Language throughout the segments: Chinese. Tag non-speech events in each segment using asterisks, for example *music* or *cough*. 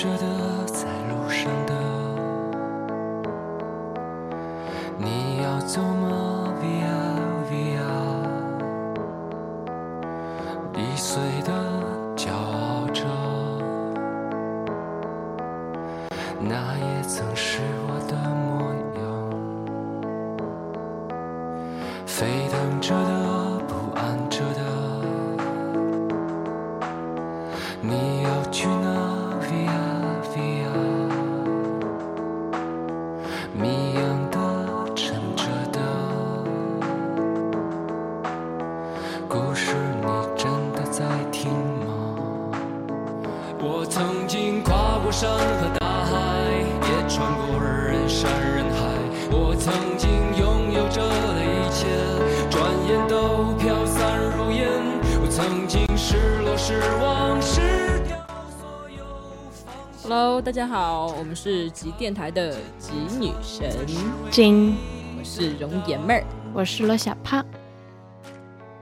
舍得人山人海。我曾经拥有着的一切，转眼都飘散如烟。我曾经失落失望失掉所有方向。Hello，大家好，我们是极电台的极女神，金，我是容颜妹儿。我是罗小胖。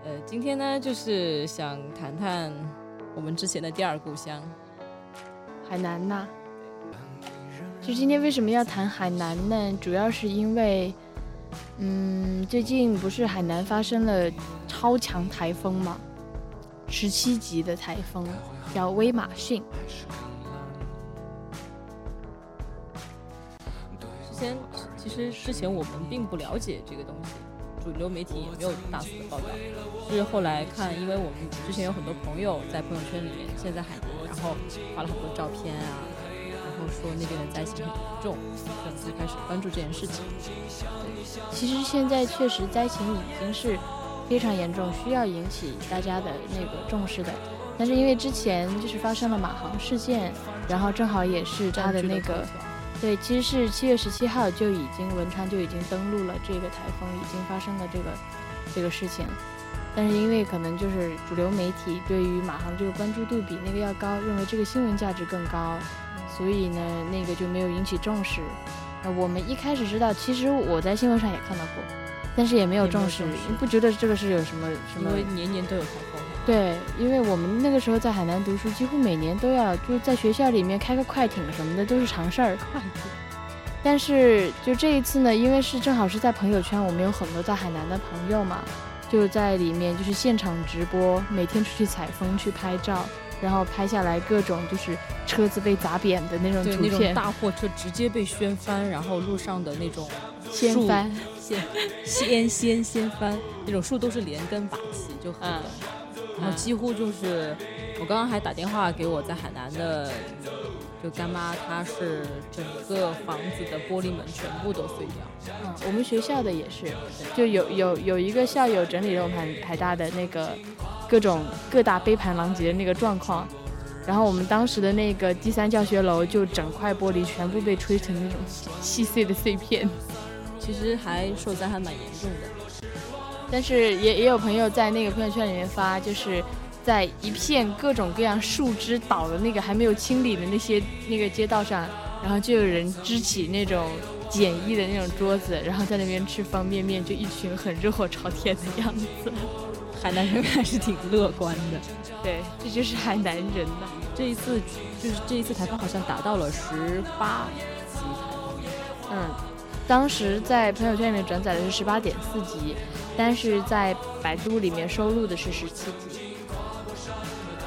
呃，今天呢，就是想谈谈我们之前的第二故乡。海南呐、就今天为什么要谈海南呢？主要是因为，嗯，最近不是海南发生了超强台风嘛，十七级的台风叫威马逊。之前其实之前我们并不了解这个东西，主流媒体也没有大肆的报道。是后来看，因为我们之前有很多朋友在朋友圈里面，现在海南，然后发了很多照片啊，说那边的灾情很严重，所以我们才开始关注这件事情。其实现在确实灾情已经是非常严重，需要引起大家的那个重视的。但是因为之前就是发生了马航事件，然后正好也是他的那个对，其实是七月十七号就已经文昌就已经登陆了这个台风，已经发生了这个这个事情。但是因为可能就是主流媒体对于马航这个关注度比那个要高，认为这个新闻价值更高，所以呢那个就没有引起重视。那我们一开始知道，其实我在新闻上也看到过，但是也没有重视重视，不觉得这个是有什么什么因为年年都有台风。对，因为我们那个时候在海南读书，几乎每年都要就在学校里面开个快艇什么的都是常事儿。快艇但是就这一次呢，因为是正好是在朋友圈，我们有很多在海南的朋友嘛，就在里面就是现场直播，每天出去采风去拍照，然后拍下来各种就是车子被砸扁的那种对那种图片，大货车直接被掀翻，然后路上的那种树掀翻。掀掀掀掀翻，那种树都是连根拔起，就很嗯。然后几乎就是，我刚刚还打电话给我在海南的就干妈，她是整个房子的玻璃门全部都碎掉，嗯，我们学校的也是，就有有有一个校友整理了我们海海大的那个各种各大杯盘狼藉的那个状况，然后我们当时的那个第三教学楼就整块玻璃全部被吹成那种细碎的碎片，其实还受灾还蛮严重的。但是也也有朋友在那个朋友圈里面发，就是在一片各种各样树枝倒的那个还没有清理的那些那个街道上，然后就有人支起那种简易的那种桌子，然后在那边吃方便面，就一群很热火朝天的样子。海南人还是挺乐观的。*laughs* 对，这就是海南人呐。这一次就是这一次台风好像达到了十八级台风，嗯，当时在朋友圈里面转载的是十八点四级，但是在百度里面收录的是十七级。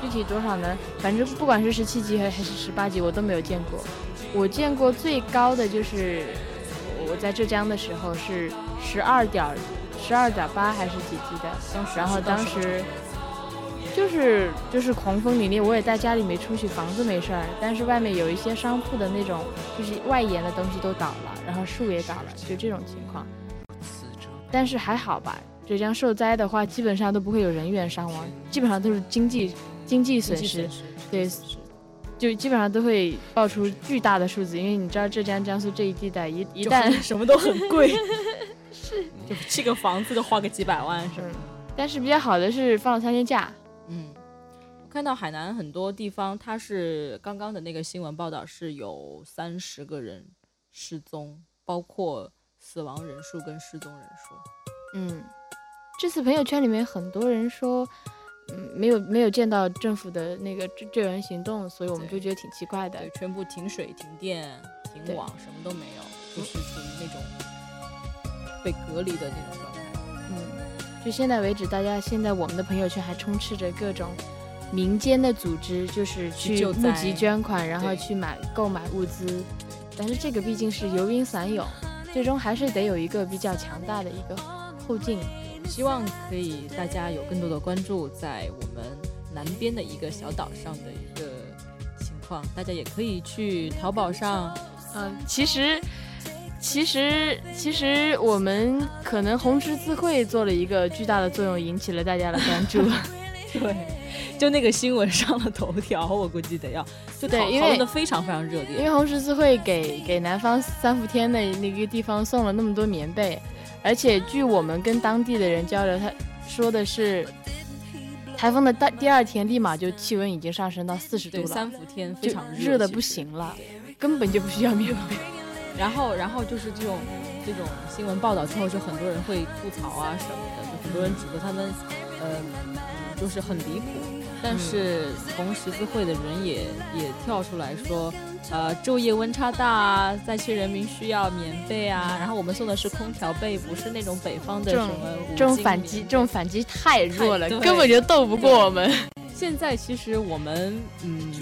具体多少呢？反正不管是十七级还还是十八级，我都没有见过。我见过最高的就是我在浙江的时候是十二点十二点八还是几级的，当时然后当时就是就是狂风凛冽，我也在家里没出去，房子没事儿，但是外面有一些商铺的那种就是外延的东西都倒了，然后树也倒了，就这种情况。但是还好吧，浙江受灾的话，基本上都不会有人员伤亡，基本上都是经济经济损失经济损，失，对就基本上都会爆出巨大的数字，因为你知道浙江、江苏这一地带一一旦什么都很贵，*laughs* 是。就这个房子都花个几百万是但是比较好的是放了三天假，嗯，我看到海南很多地方，它是刚刚的那个新闻报道是有三十个人失踪，包括死亡人数跟失踪人数。嗯，这次朋友圈里面很多人说，嗯没有没有见到政府的那个救救援行动，所以我们就觉得挺奇怪的。对，全部停水、停电、停网，什么都没有，就是处于那种被隔离的那种状态。嗯，就现在为止，大家现在我们的朋友圈还充斥着各种民间的组织，就是去募集捐款，然后去买购买物资。但是这个毕竟是游云散友，最终还是得有一个比较强大的一个后劲。希望可以大家有更多的关注在我们南边的一个小岛上的一个情况，大家也可以去淘宝上，嗯，其实。其实，其实我们可能红十字会做了一个巨大的作用，引起了大家的关注。*laughs* *laughs* 对，就那个新闻上了头条，我估计得要就讨对因为讨论的非常非常热烈因。为红十字会给给南方三伏天的那个地方送了那么多棉被，而且据我们跟当地的人交流，他说的是，台风的第第二天立马就气温已经上升到四十度，了，三伏天非常热的不行了，根本就不需要棉被。然后，然后就是这种这种新闻报道之后，就很多人会吐槽啊什么的，就很多人指责他们，呃，嗯就是很离谱。但是红十字会的人也也跳出来说，呃，昼夜温差大啊，灾区人民需要棉被啊。然后我们送的是空调被，不是那种北方的什么这种反击，这种反击太弱了，根本就斗不过我们。现在其实我们嗯，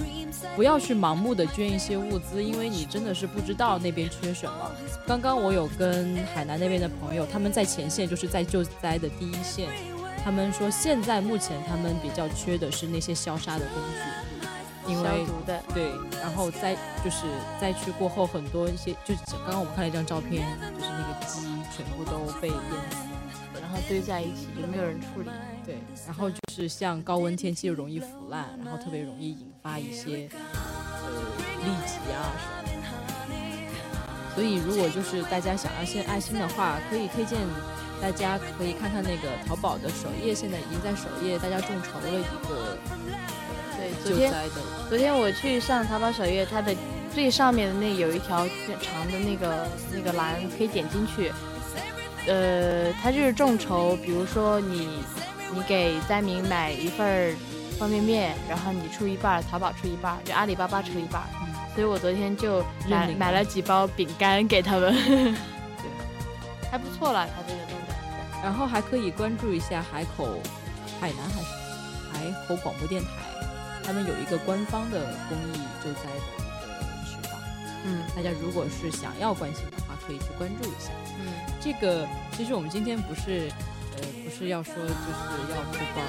不要去盲目的捐一些物资，因为你真的是不知道那边缺什么。刚刚我有跟海南那边的朋友，他们在前线，就是在救灾的第一线，他们说现在目前他们比较缺的是那些消杀的工具，因消为对，然后灾就是灾区过后很多一些，就是刚刚我们看了一张照片，就是那个鸡全部都被淹死。然后堆在一起，就没有人处理。对，然后就是像高温天气又容易腐烂，然后特别容易引发一些呃痢疾啊什么的。所以如果就是大家想要献爱心的话，可以推荐大家可以看看那个淘宝的首页，现在已经在首页大家众筹了一个对，昨天救灾的，昨天我去上淘宝首页，它的最上面的那有一条长的那个那个栏，可以点进去。呃，它就是众筹，比如说你你给灾民买一份儿方便面，然后你出一半儿，淘宝出一半儿，就阿里巴巴出一半嗯。所以我昨天就买买了几包饼干给他们，*laughs* 对还不错了，他这个弄的。然后还可以关注一下海口海南还是海口广播电台，他们有一个官方的公益救灾的一个渠道。嗯大家如果是想要关心的话，可以去关注一下。嗯，这个其实我们今天不是，呃，不是要说就是要播报，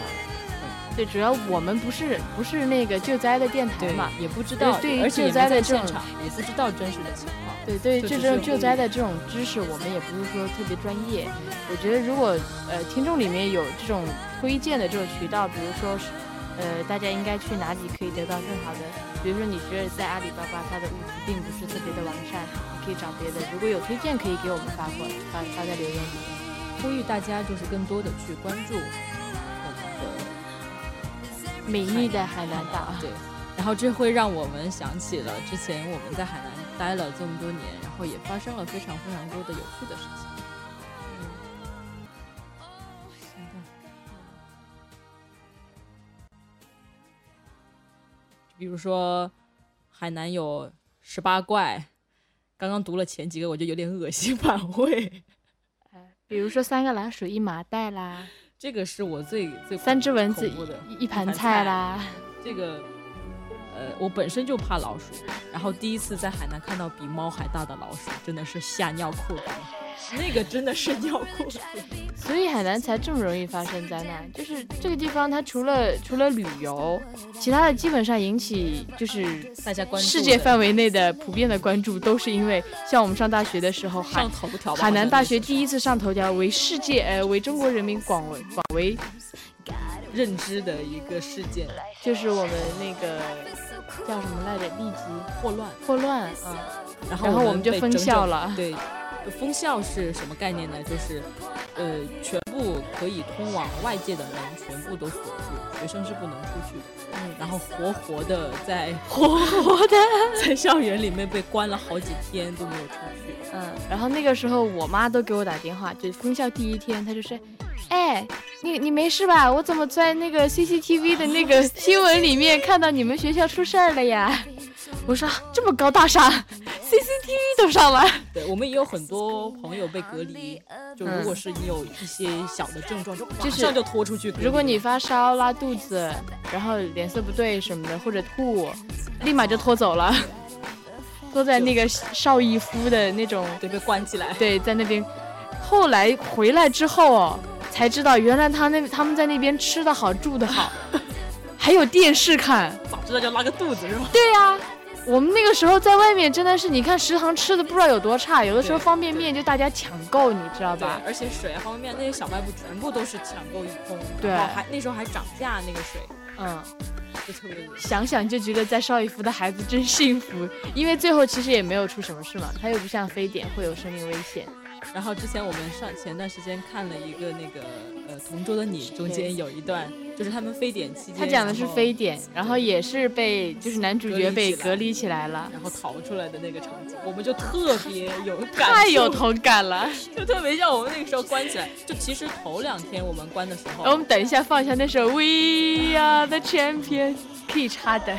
对，主要我们不是不是那个救灾的电台嘛，也不知道，对于救灾的这种现场，也不知道真实的情况。对，对于这种救灾的这种知识，我们也不是说特别专业。我觉得如果呃听众里面有这种推荐的这种渠道，比如说是呃大家应该去哪里可以得到更好的，比如说你觉得在阿里巴巴它的物资并不是特别的完善，你可以找别的。如果有推荐，可以给我们发过来，发发在留言里面。呼吁大家就是更多的去关注我们的美丽的海南岛，对，然后这会让我们想起了之前我们在海南待了这么多年，然后也发生了非常非常多的有趣的事情。比如说，海南有十八怪，刚刚读了前几个，我就有点恶心反胃。比如说三个老鼠一麻袋啦，这个是我最最三只蚊子一盘菜啦。这个，呃，我本身就怕老鼠，然后第一次在海南看到比猫还大的老鼠，真的是吓尿裤子。那个真的是尿裤子。*laughs* 所以海南才这么容易发生灾难，就是这个地方它除了除了旅游，其他的基本上引起就是大家关注世界范围内的普遍的关注，都是因为像我们上大学的时候，海上头条吧。海南大学第一次上头条，为世界呃为中国人民广为广为认知的一个事件，就是我们那个叫什么来着，痢疾霍乱。霍乱啊，然后然后我们就封校了对，封校是什么概念呢？就是，呃，全部可以通往外界的门全部都锁住，学生是不能出去的。嗯，然后活活的在 *laughs* 活活的。*laughs* 在校园里面被关了好几天都没有出去。嗯，然后那个时候我妈都给我打电话，就封校第一天，她就说：“哎，你你没事吧？我怎么在那个 CCTV 的那个 *laughs* 新闻里面看到你们学校出事儿了呀？我说这么高大上，CCTV 都上了。对我们也有很多朋友被隔离，就如果是你有一些小的症状，就马上就拖出去。如果你发烧、拉肚子，然后脸色不对什么的，或者吐，立马就拖走了，*laughs* 拖在那个邵逸夫的那种，对，被关起来。对，在那边。后来回来之后哦，才知道原来他那他们在那边吃的好，住的好，还有电视看。早知道就拉个肚子是吗？对呀。我们那个时候在外面真的是，你看食堂吃的不知道有多差，有的时候方便面就大家抢购，你知道吧？而且水啊，方便面那些小卖部全部都是抢购一空，对，还那时候还涨价那个水，嗯，就特别想想就觉得在邵逸夫的孩子真幸福，因为最后其实也没有出什么事嘛，他又不像非典会有生命危险。然后之前我们上前段时间看了一个那个呃《同桌的你》，中间有一段就是他们非典期间，他讲的是非典，然后也是被就是男主角被隔离起来了，然后逃出来的那个场景，我们就特别有感太有同感了，*laughs* 就特别像我们那个时候关起来，就其实头两天我们关的时候，我们等一下放一下那首 We Are the Champions，可以插的。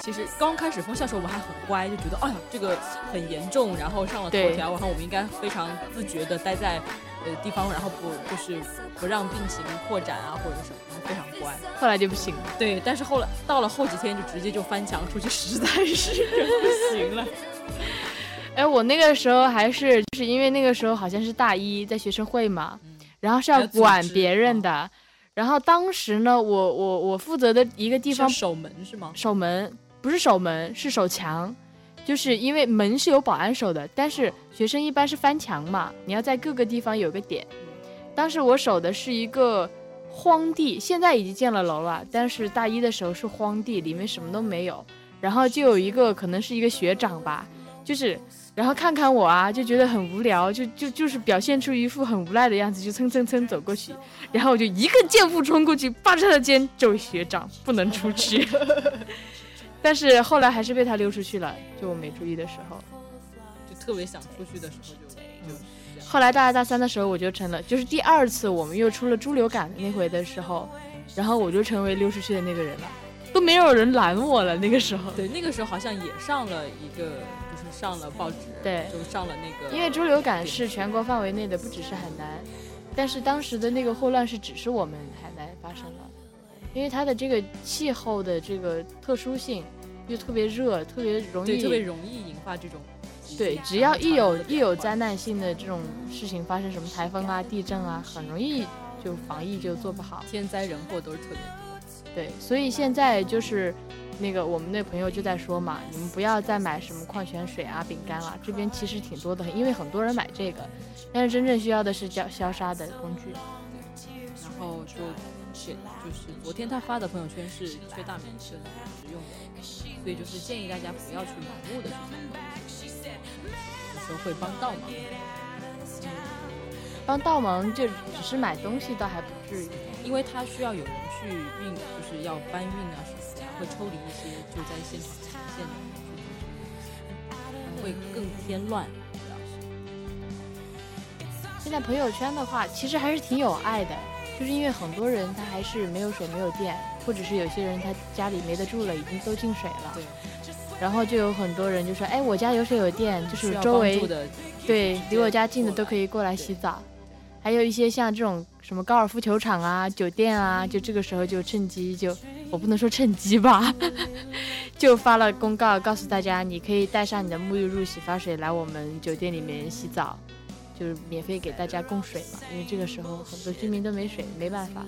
其实刚开始封校时候，我还很乖，就觉得哎呀这个很严重，然后上了头条，然后我们应该非常自觉的待在呃地方，然后不就是不让病情扩展啊或者什么，非常乖。后来就不行了。对，但是后来到了后几天就直接就翻墙出去，实在是 *laughs* 不行了。*laughs* 哎，我那个时候还是就是因为那个时候好像是大一在学生会嘛，然后是要管别人的。然后当时呢，我我我负责的一个地方守门是吗？守门不是守门，是守墙，就是因为门是有保安守的，但是学生一般是翻墙嘛，你要在各个地方有个点。当时我守的是一个荒地，现在已经建了楼了，但是大一的时候是荒地，里面什么都没有。然后就有一个可能是一个学长吧，就是。然后看看我啊，就觉得很无聊，就就就是表现出一副很无赖的样子，就蹭蹭蹭走过去，然后我就一个箭步冲过去，扒着他的肩，这位学长不能出去。*laughs* 但是后来还是被他溜出去了，就我没注意的时候。就特别想出去的时候就就。后来大二大三的时候，我就成了，就是第二次我们又出了猪流感的那回的时候，然后我就成为溜出去的那个人了，都没有人拦我了。那个时候，对，那个时候好像也上了一个，就是上了报纸，对就上了那个，因为猪流感是全国范围内的，不只是海南，但是当时的那个霍乱是只是我们海南发生了，因为它的这个气候的这个特殊性，又特别热，特别容易，对，特别容易引发这种对，只要一有一有灾灾难性的这种事情发生，什么台风啊、地震啊，很容易就防疫就做不好。天灾人祸都是特别多。对，所以现在就是那个我们那朋友就在说嘛，你们不要再买什么矿泉水啊、饼干了，这边其实挺多的，因为很多人买这个，但是真正需要的是消消杀的工具。然后就写就是昨天他发的朋友圈是缺大米是很实用的，所以就是建议大家不要去盲目的去采购这些，有时候会帮倒忙。帮倒忙就只是买东西倒还不至于。因为他需要有人去运，就是要搬运啊什么的，会抽离一些就在现场前线的会更添乱。现在朋友圈的话，其实还是挺有爱的，就是因为很多人他还是没有水没有电，或者是有些人他家里没得住了，已经都进水了。对，然后就有很多人就说，哎，我家有水有电，就是周围对离我家近的都可以过来洗澡。还有一些像这种什么高尔夫球场啊、酒店啊，就这个时候就趁机就，我不能说趁机吧，*laughs* 就发了公告告诉大家，你可以带上你的沐浴露、洗发水来我们酒店里面洗澡，就是免费给大家供水嘛，因为这个时候很多居民都没水，没办法。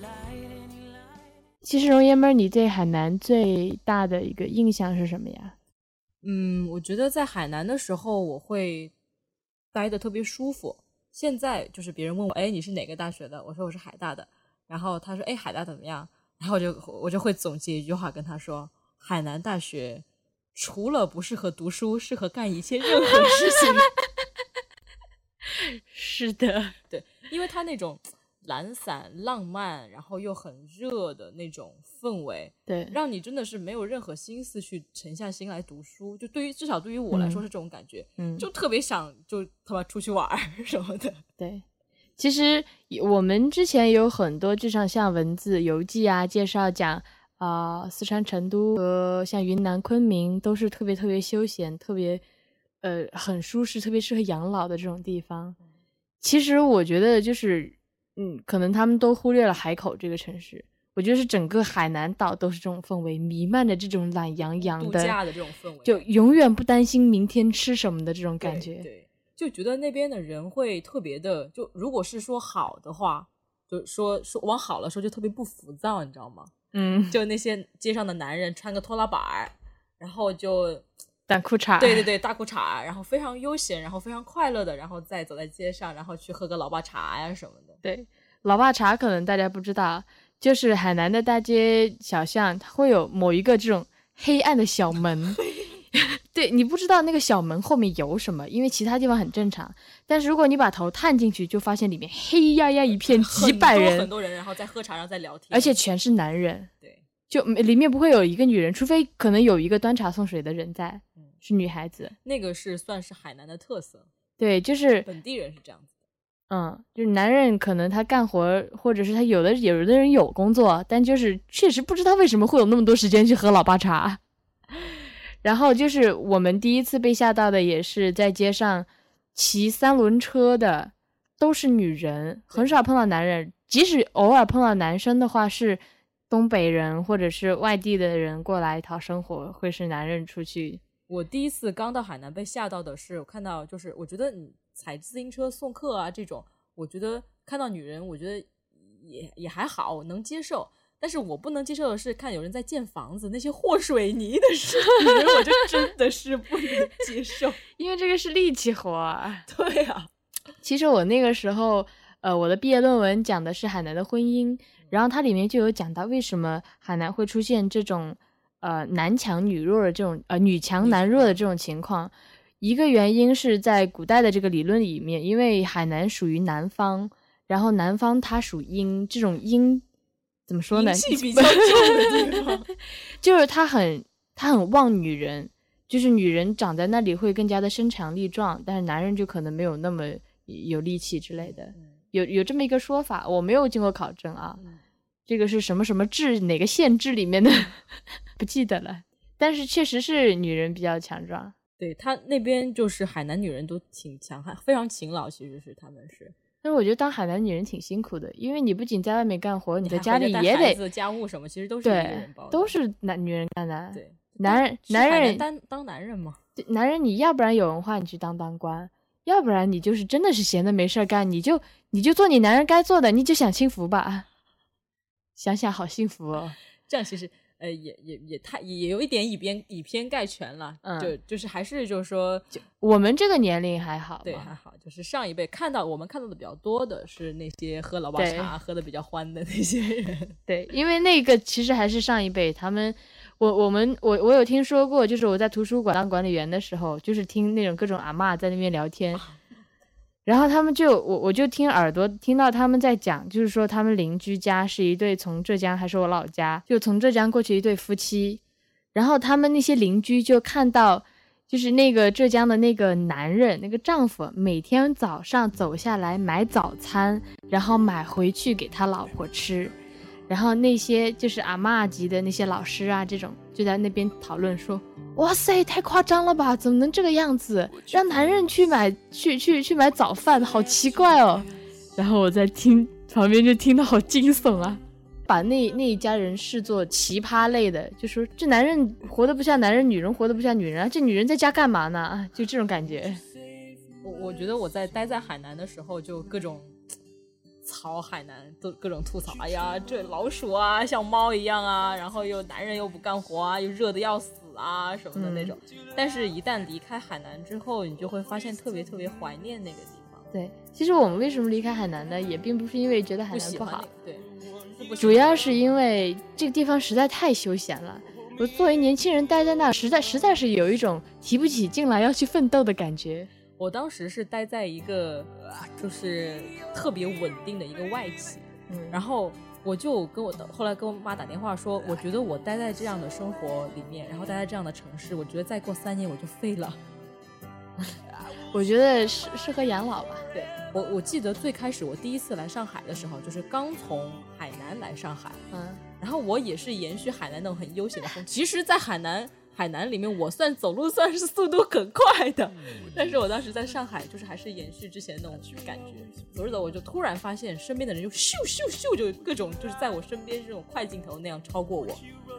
其实容爷们儿，你对海南最大的一个印象是什么呀？嗯，我觉得在海南的时候，我会待的特别舒服。现在就是别人问我，哎，你是哪个大学的？我说我是海大的。然后他说，哎，海大怎么样？然后我就我就会总结一句话跟他说，海南大学除了不适合读书，适合干一切任何事情。*laughs* 是的，*laughs* 对因为他那种懒散、浪漫，然后又很热的那种氛围，对，让你真的是没有任何心思去沉下心来读书。就对于至少对于我来说嗯是这种感觉，嗯，就特别想就他妈出去玩儿 *laughs* 什么的。对，其实我们之前有很多，就像像文字游记啊，介绍讲啊、四川成都和像云南昆明都是特别特别休闲、特别呃很舒适、特别适合养老的这种地方。其实我觉得就是，嗯，可能他们都忽略了海口这个城市。我觉得是整个海南岛都是这种氛围，弥漫着这种懒洋洋的，度假的这种氛围，就永远不担心明天吃什么的这种感对觉。对，就觉得那边的人会特别的，就如果是说好的话，就说说往好了说就特别不浮躁，你知道吗？嗯，就那些街上的男人穿个拖拉板儿，然后就短裤衩。对对对大裤衩，然后非常悠闲，然后非常快乐的，然后再走在街上，然后去喝个老爸茶呀什么的。对，老爸茶可能大家不知道，就是海南的大街小巷，它会有某一个这种黑暗的小门。*laughs* 对你不知道那个小门后面有什么，因为其他地方很正常。但是如果你把头探进去，就发现里面黑压压一片，几百人，很多人，然后在喝茶，然后在聊天，而且全是男人，对，就里面不会有一个女人，除非可能有一个端茶送水的人在嗯，是女孩子。那个是算是海南的特色，对，就是本地人是这样子的。嗯，就是男人可能他干活，或者是他有的有的人有工作，但就是确实不知道为什么会有那么多时间去喝老爸茶。*laughs* 然后就是我们第一次被吓到的，也是在街上骑三轮车的，都是女人，很少碰到男人。即使偶尔碰到男生的话，是东北人或者是外地的人过来讨生活，会是男人出去。我第一次刚到海南被吓到的是，我看到就是我觉得你踩自行车送客啊这种，我觉得看到女人，我觉得也也还好，能接受。但是我不能接受的是看有人在建房子，那些和水泥的视频，*laughs* 我就真的是不能接受。*laughs* 因为这个是力气活儿。*laughs* 对啊，其实我那个时候，呃，我的毕业论文讲的是海南的婚姻，然后它里面就有讲到为什么海南会出现这种呃男强女弱的这种呃女强男弱的这种情况。一个原因是在古代的这个理论里面，因为海南属于南方，然后南方它属阴，这种阴怎么说呢？阴气 *laughs* 比较重的地方，*laughs* 就是它很它很旺女人，就是女人长在那里会更加的身强力壮，但是男人就可能没有那么有力气之类的，有有这么一个说法，我没有经过考证啊，这个是什么什么志哪个县志里面的不记得了，但是确实是女人比较强壮。对他那边就是海南女人都挺强悍，非常勤劳，其实是他们是。但是我觉得当海南女人挺辛苦的，因为你不仅在外面干活，你在家里也得家务什么，其实都是对，都是男女人干的。对，男人男人当当男人嘛，男人你要不然有文化，你去当当官；要不然你就是真的是闲的没事干，你就你就做你男人该做的，你就享清福吧。*laughs* 想想好幸福哦，*laughs* 这样其实。呃，也也也太也有一点以偏以偏概全了，嗯，就就是还是就是说，我们这个年龄还好，对，还好，就是上一辈看到我们看到的比较多的是那些喝老八茶喝的比较欢的那些人，*laughs* 对，因为那个其实还是上一辈，他们，我我们我我有听说过，就是我在图书馆当管理员的时候，就是听那种各种阿嬷在那边聊天。然后他们就我我就听耳朵听到他们在讲，就是说他们邻居家是一对从浙江还是我老家，就从浙江过去一对夫妻，然后他们那些邻居就看到，就是那个浙江的那个男人那个丈夫每天早上走下来买早餐，然后买回去给他老婆吃。然后那些就是阿嬷级的那些老师啊，这种就在那边讨论说：“哇塞，太夸张了吧？怎么能这个样子？让男人去买去去去买早饭，好奇怪哦。”然后我在听旁边就听到好惊悚啊，把那那一家人视作奇葩类的，就说这男人活得不像男人，女人活得不像女人啊，这女人在家干嘛呢？就这种感觉。我我觉得我在待在海南的时候，就各种。操海南都各种吐槽，哎呀，这老鼠啊，像猫一样啊，然后又男人又不干活啊，又热的要死啊什么的那种。但是，一旦离开海南之后，你就会发现特别特别怀念那个地方。对，其实我们为什么离开海南呢？也并不是因为觉得海南不好，对，主要是因为这个地方实在太休闲了。我作为年轻人待在那，实在实在是有一种提不起劲来要去奋斗的感觉。我当时是待在一个就是特别稳定的一个外企，然后我就跟我的后来跟我妈打电话说，我觉得我待在这样的生活里面，然后待在这样的城市，我觉得再过三年我就废了。*laughs* 我觉得适适合养老吧。对我我记得最开始我第一次来上海的时候，就是刚从海南来上海，嗯，然后我也是延续海南那种很悠闲的风，其实，在海南。海南里面，我算走路算是速度很快的，但是我当时在上海，就是还是延续之前那种感觉。走着走，我就突然发现身边的人就咻咻咻，就各种就是在我身边这种快镜头那样超过我，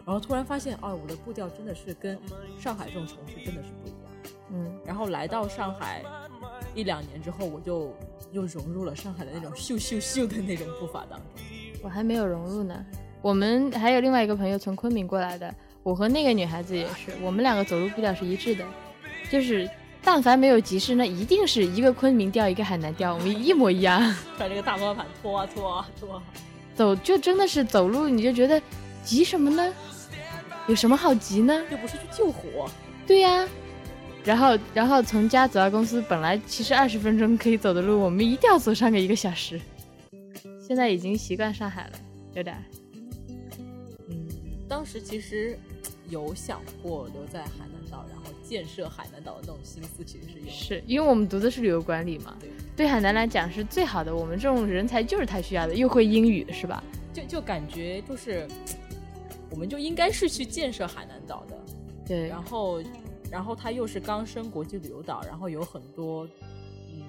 然后突然发现，哦，我的步调真的是跟上海这种城市真的是不一样。嗯，然后来到上海一两年之后，我就又融入了上海的那种咻咻咻的那种步伐当中。我还没有融入呢。我们还有另外一个朋友从昆明过来的。我和那个女孩子也是，我们两个走路步调是一致的，就是但凡没有急事，那一定是一个昆明调，一个海南调，我们一模一样。*laughs* 把这个大方盘拖啊拖啊拖，走就真的是走路，你就觉得急什么呢？有什么好急呢？又不是去救火。对呀，然后然后从家走到公司，本来其实二十分钟可以走的路，我们一定要走上个一个小时。现在已经习惯上海了，有点。嗯，当时其实。有想过留在海南岛，然后建设海南岛的那种心思，其实是有。是因为我们读的是旅游管理嘛？对，对海南来讲是最好的。我们这种人才就是他需要的，又会英语，是吧？就就感觉就是，我们就应该是去建设海南岛的。对。然后，然后它又是刚升国际旅游岛，然后有很多嗯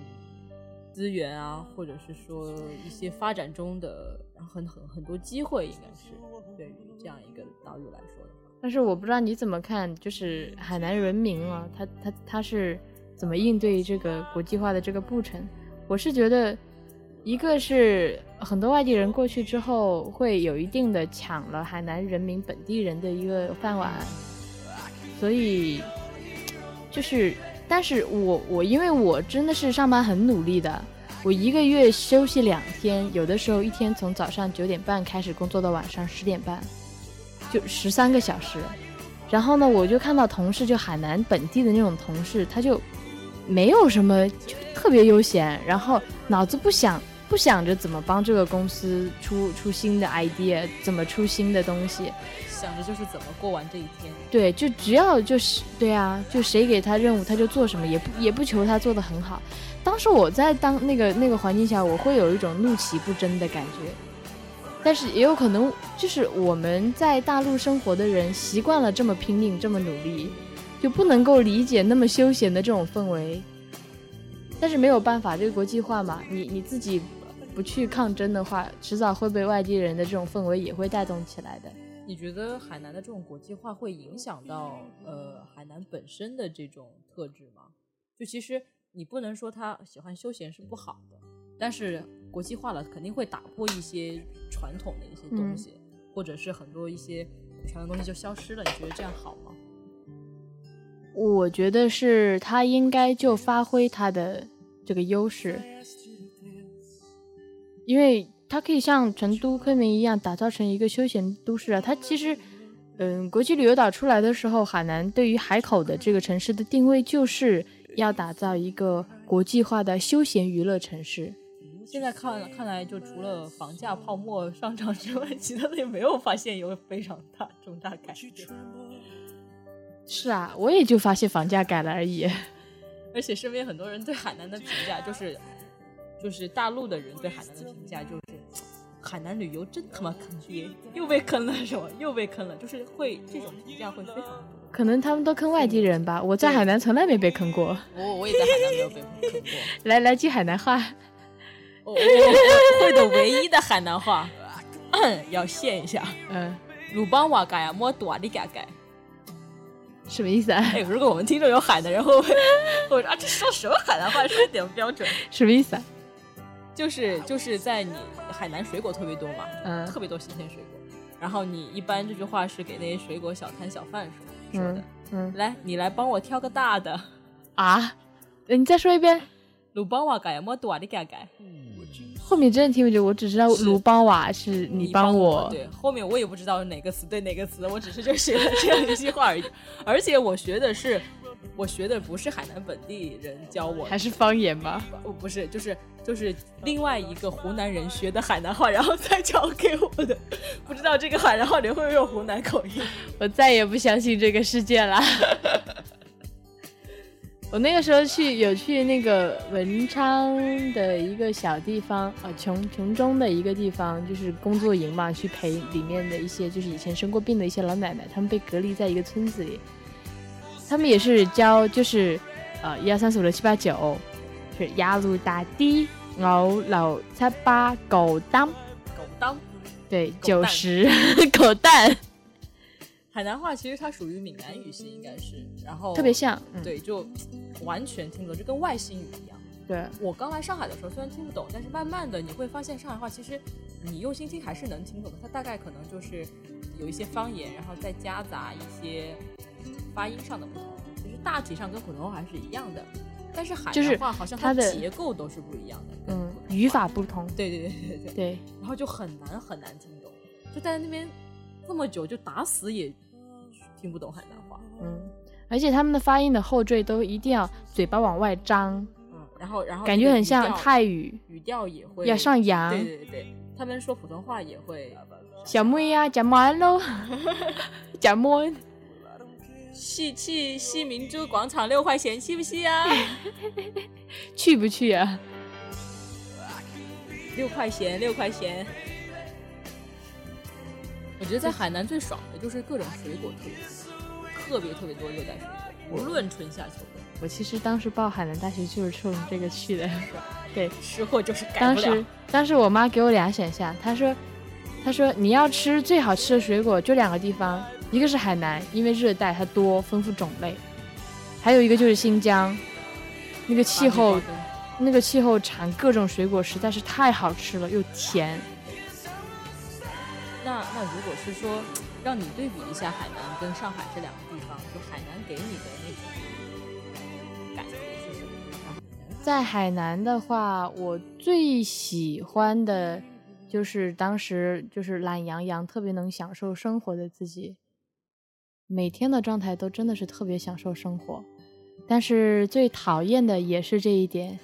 资源啊，或者是说一些发展中的，然后很很很多机会，应该是对于这样一个岛屿来说的。但是我不知道你怎么看，就是海南人民啊，他他他是怎么应对这个国际化的这个步程？我是觉得，一个是很多外地人过去之后，会有一定的抢了海南人民本地人的一个饭碗，所以就是，但是我我因为我真的是上班很努力的，我一个月休息两天，有的时候一天从早上九点半开始工作到晚上十点半。就十三个小时，然后呢，我就看到同事，就海南本地的那种同事，他就没有什么，就特别悠闲，然后脑子不想不想着怎么帮这个公司出出新的 idea，怎么出新的东西，想着就是怎么过完这一天。对，就只要就是对啊，就谁给他任务他就做什么，也不也不求他做的很好。当时我在当那个那个环境下，我会有一种怒其不争的感觉。但是也有可能就是我们在大陆生活的人习惯了这么拼命这么努力，就不能够理解那么休闲的这种氛围。但是没有办法，这个国际化嘛，你你自己不去抗争的话，迟早会被外地人的这种氛围也会带动起来的。你觉得海南的这种国际化会影响到呃海南本身的这种特质吗？就其实你不能说他喜欢休闲是不好的，但是国际化了肯定会打破一些传统的一些东西，或者是很多一些传统东西就消失了。你觉得这样好吗？我觉得是他应该就发挥他的这个优势，因为它可以像成都、昆明一样打造成一个休闲都市啊。它其实，嗯，国际旅游岛出来的时候，海南对于海口的这个城市的定位就是要打造一个国际化的休闲娱乐城市。现在看看来，就除了房价泡沫上涨之外，*laughs* 其他的也没有发现有非常大重大改变。是啊，我也就发现房价改了而已。*laughs* 而且身边很多人对海南的评价就是，就是大陆的人对海南的评价就是，海南旅游真他妈坑爹，又被坑了是吧？又被坑了，就是会这种评价会非常多。可能他们都坑外地人吧，我在海南从来没被坑过。*laughs* 我我也在海南没有被坑过。来来句海南话。我 *laughs* 会的唯一的海南话，*clears throat* 要现一下。嗯。鲁邦瓦嘎呀，莫多里嘎嘎。什么意思啊？哎，如果我们听众有海南人，会不 *laughs* 会我说啊，这说什么海南话，说一点不标准？什么意思啊？就是就是在你海南水果特别多嘛，嗯，特别多新鲜水果。然后你一般这句话是给那些水果小摊小贩说说的。嗯，来，你来帮我挑个大的。啊？你再说一遍。鲁邦瓦改莫多的改改。后面真的听不清，我只知道鲁邦瓦是你帮我。对，后面我也不知道哪个词对哪个词，我只是就学了这样一句话而已。*laughs* 而且我学的是，我学的不是海南本地人教我，还是方言吗？不，不是，就是就是另外一个湖南人学的海南话，然后再教给我的。不知道这个海南话里会不会有湖南口音？我再也不相信这个世界了。*laughs* 我那个时候去有去那个文昌的一个小地方啊，琼琼中的一个地方，就是工作营嘛，去陪里面的一些就是以前生过病的一些老奶奶，他们被隔离在一个村子里，他们也是教就是呃一二三四五六七八九，是压路大地五六七八狗当狗当，对九十狗蛋。*laughs* 海南话其实它属于闽南语系，应该是，然后特别像，对，就完全听不懂，就跟外星语一样。对我刚来上海的时候，虽然听不懂，但是慢慢的你会发现上海话其实你用心听还是能听懂的。它大概可能就是有一些方言，然后再夹杂一些发音上的不同，其实大体上跟普通话还是一样的。但是海南话好像它的结构都是不一样的，嗯，语法不同。对对对对对对。然后就很难很难听懂，就在那边这么久，就打死也。听不懂海南话，嗯，而且他们的发音的后缀都一定要嘴巴往外张，嗯，然后然后感觉很像泰语，语调也会要上扬，对对对，他们说普通话也会。*laughs* 小妹呀，加满喽，加满。去去西明珠广场六块钱，去不去啊？*laughs* 去不去啊？六块钱，六块钱。我觉得在海南最爽的就是各种水果特别特别特别多热带水果，无论春夏秋冬。我其实当时报海南大学就是冲这个去的，*laughs* 对，吃货就是改当时当时我妈给我俩选项，她说她说你要吃最好吃的水果就两个地方，一个是海南，因为热带它多丰富种类，还有一个就是新疆，那个气候那个气候产各种水果实在是太好吃了又甜。那那如果是说让你对比一下海南跟上海这两个地方，就海南给你的那种感觉是什么？在海南的话，我最喜欢的就是当时就是懒洋洋、特别能享受生活的自己，每天的状态都真的是特别享受生活。但是最讨厌的也是这一点，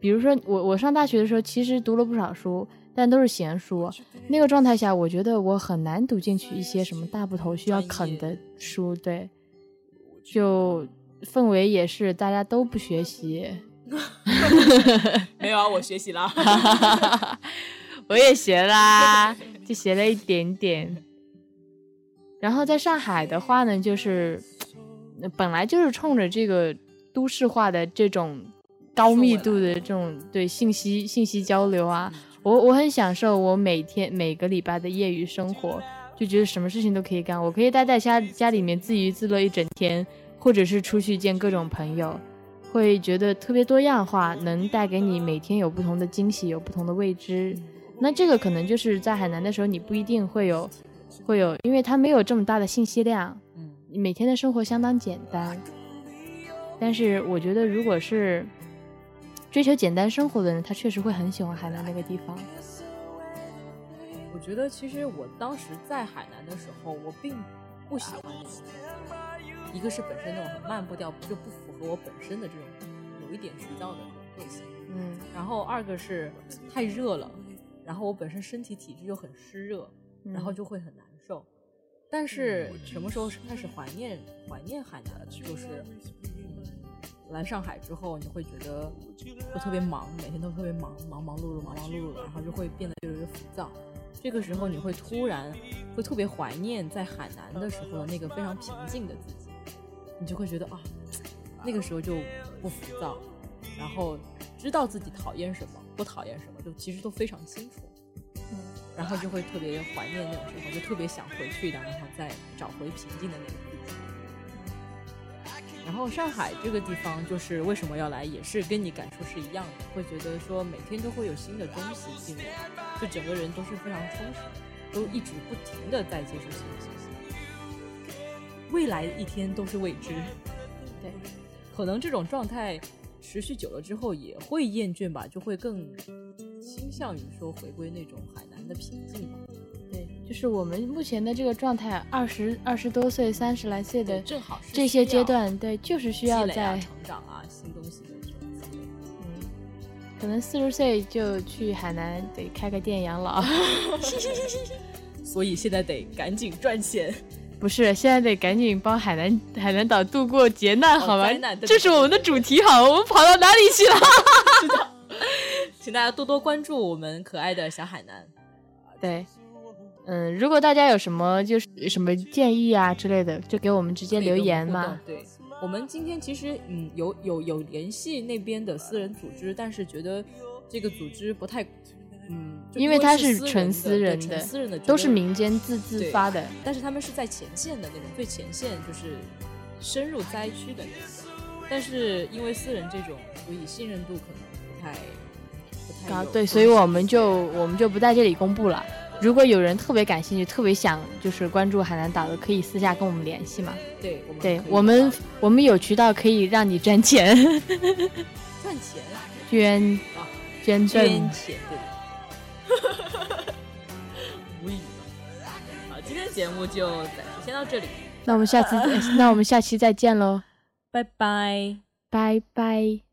比如说我我上大学的时候，其实读了不少书。但都是闲书。那个状态下，我觉得我很难读进去一些什么大部头需要啃的书。对，就氛围也是大家都不学习。没有啊，我学习啦，*laughs* 我也学啦，就学了一点点。然后在上海的话呢，就是本来就是冲着这个都市化的这种高密度的这种对信息信息交流啊，我我很享受我每天每个礼拜的业余生活，就觉得什么事情都可以干，我可以待在家家里面自娱自乐一整天，或者是出去见各种朋友。会觉得特别多样化，能带给你每天有不同的惊喜，有不同的未知。那这个可能就是在海南的时候，你不一定会有，会有，因为它没有这么大的信息量。嗯，每天的生活相当简单。但是我觉得，如果是追求简单生活的人，他确实会很喜欢海南那个地方。我觉得，其实我当时在海南的时候，我并不喜欢那种，一个是本身那种很慢步调，就不。符合我本身的这种有一点浮躁的这种个性，嗯，然后二个是太热了，然后我本身身体体质又很湿热，然后就会很难受。但是什么时候是开始怀念怀念海南？就是来上海之后，你会觉得会特别忙，每天都特别忙，忙忙碌碌，忙忙碌碌的，然后就会变得越来越浮躁。这个时候你会突然会特别怀念在海南的时候的那个非常平静的自己，你就会觉得啊。那个时候就不浮躁，然后知道自己讨厌什么，不讨厌什么，就其实都非常清楚。嗯，然后就会特别怀念那种时候，就特别想回去的，然后再找回平静的那个。然后上海这个地方，就是为什么要来，也是跟你感触是一样的，会觉得说每天都会有新的东西进入，就整个人都是非常充实，都一直不停的在接受新的信息，未来一天都是未知。对。可能这种状态持续久了之后也会厌倦吧，就会更倾向于说回归那种海南的平静。对，就是我们目前的这个状态，二十二十多岁、三十来岁的正好是这些阶段，对，就是需要在成长啊，新东西的这种积累。嗯，*laughs* 可能四十岁就去海南得开个店养老，*laughs* 所以现在得赶紧赚钱。不是，现在得赶紧帮海南海南岛度过劫难，好吗？这是我们的主题，好，我们跑到哪里去了？*laughs* 请大家多多关注我们可爱的小海南。对，嗯，如果大家有什么就是什么建议啊之类的，就给我们直接留言嘛。对，我们今天其实嗯有有有联系那边的私人组织，但是觉得这个组织不太。嗯，因为他是纯私人的，私人的都是民间自自发的，但是他们是在前线的那种，最前线就是深入灾区的那种。但是因为私人这种，所以信任度可能不太不太高。对，所以我们就我们就不在这里公布了。如果有人特别感兴趣，特别想就是关注海南岛的，可以私下跟我们联系嘛。对，对我们我们有渠道可以让你赚钱，赚钱，捐啊，捐捐钱，对。无语了。好，今天节目就暂时先到这里。那我们下次，那我们下期再见喽，拜拜，拜拜。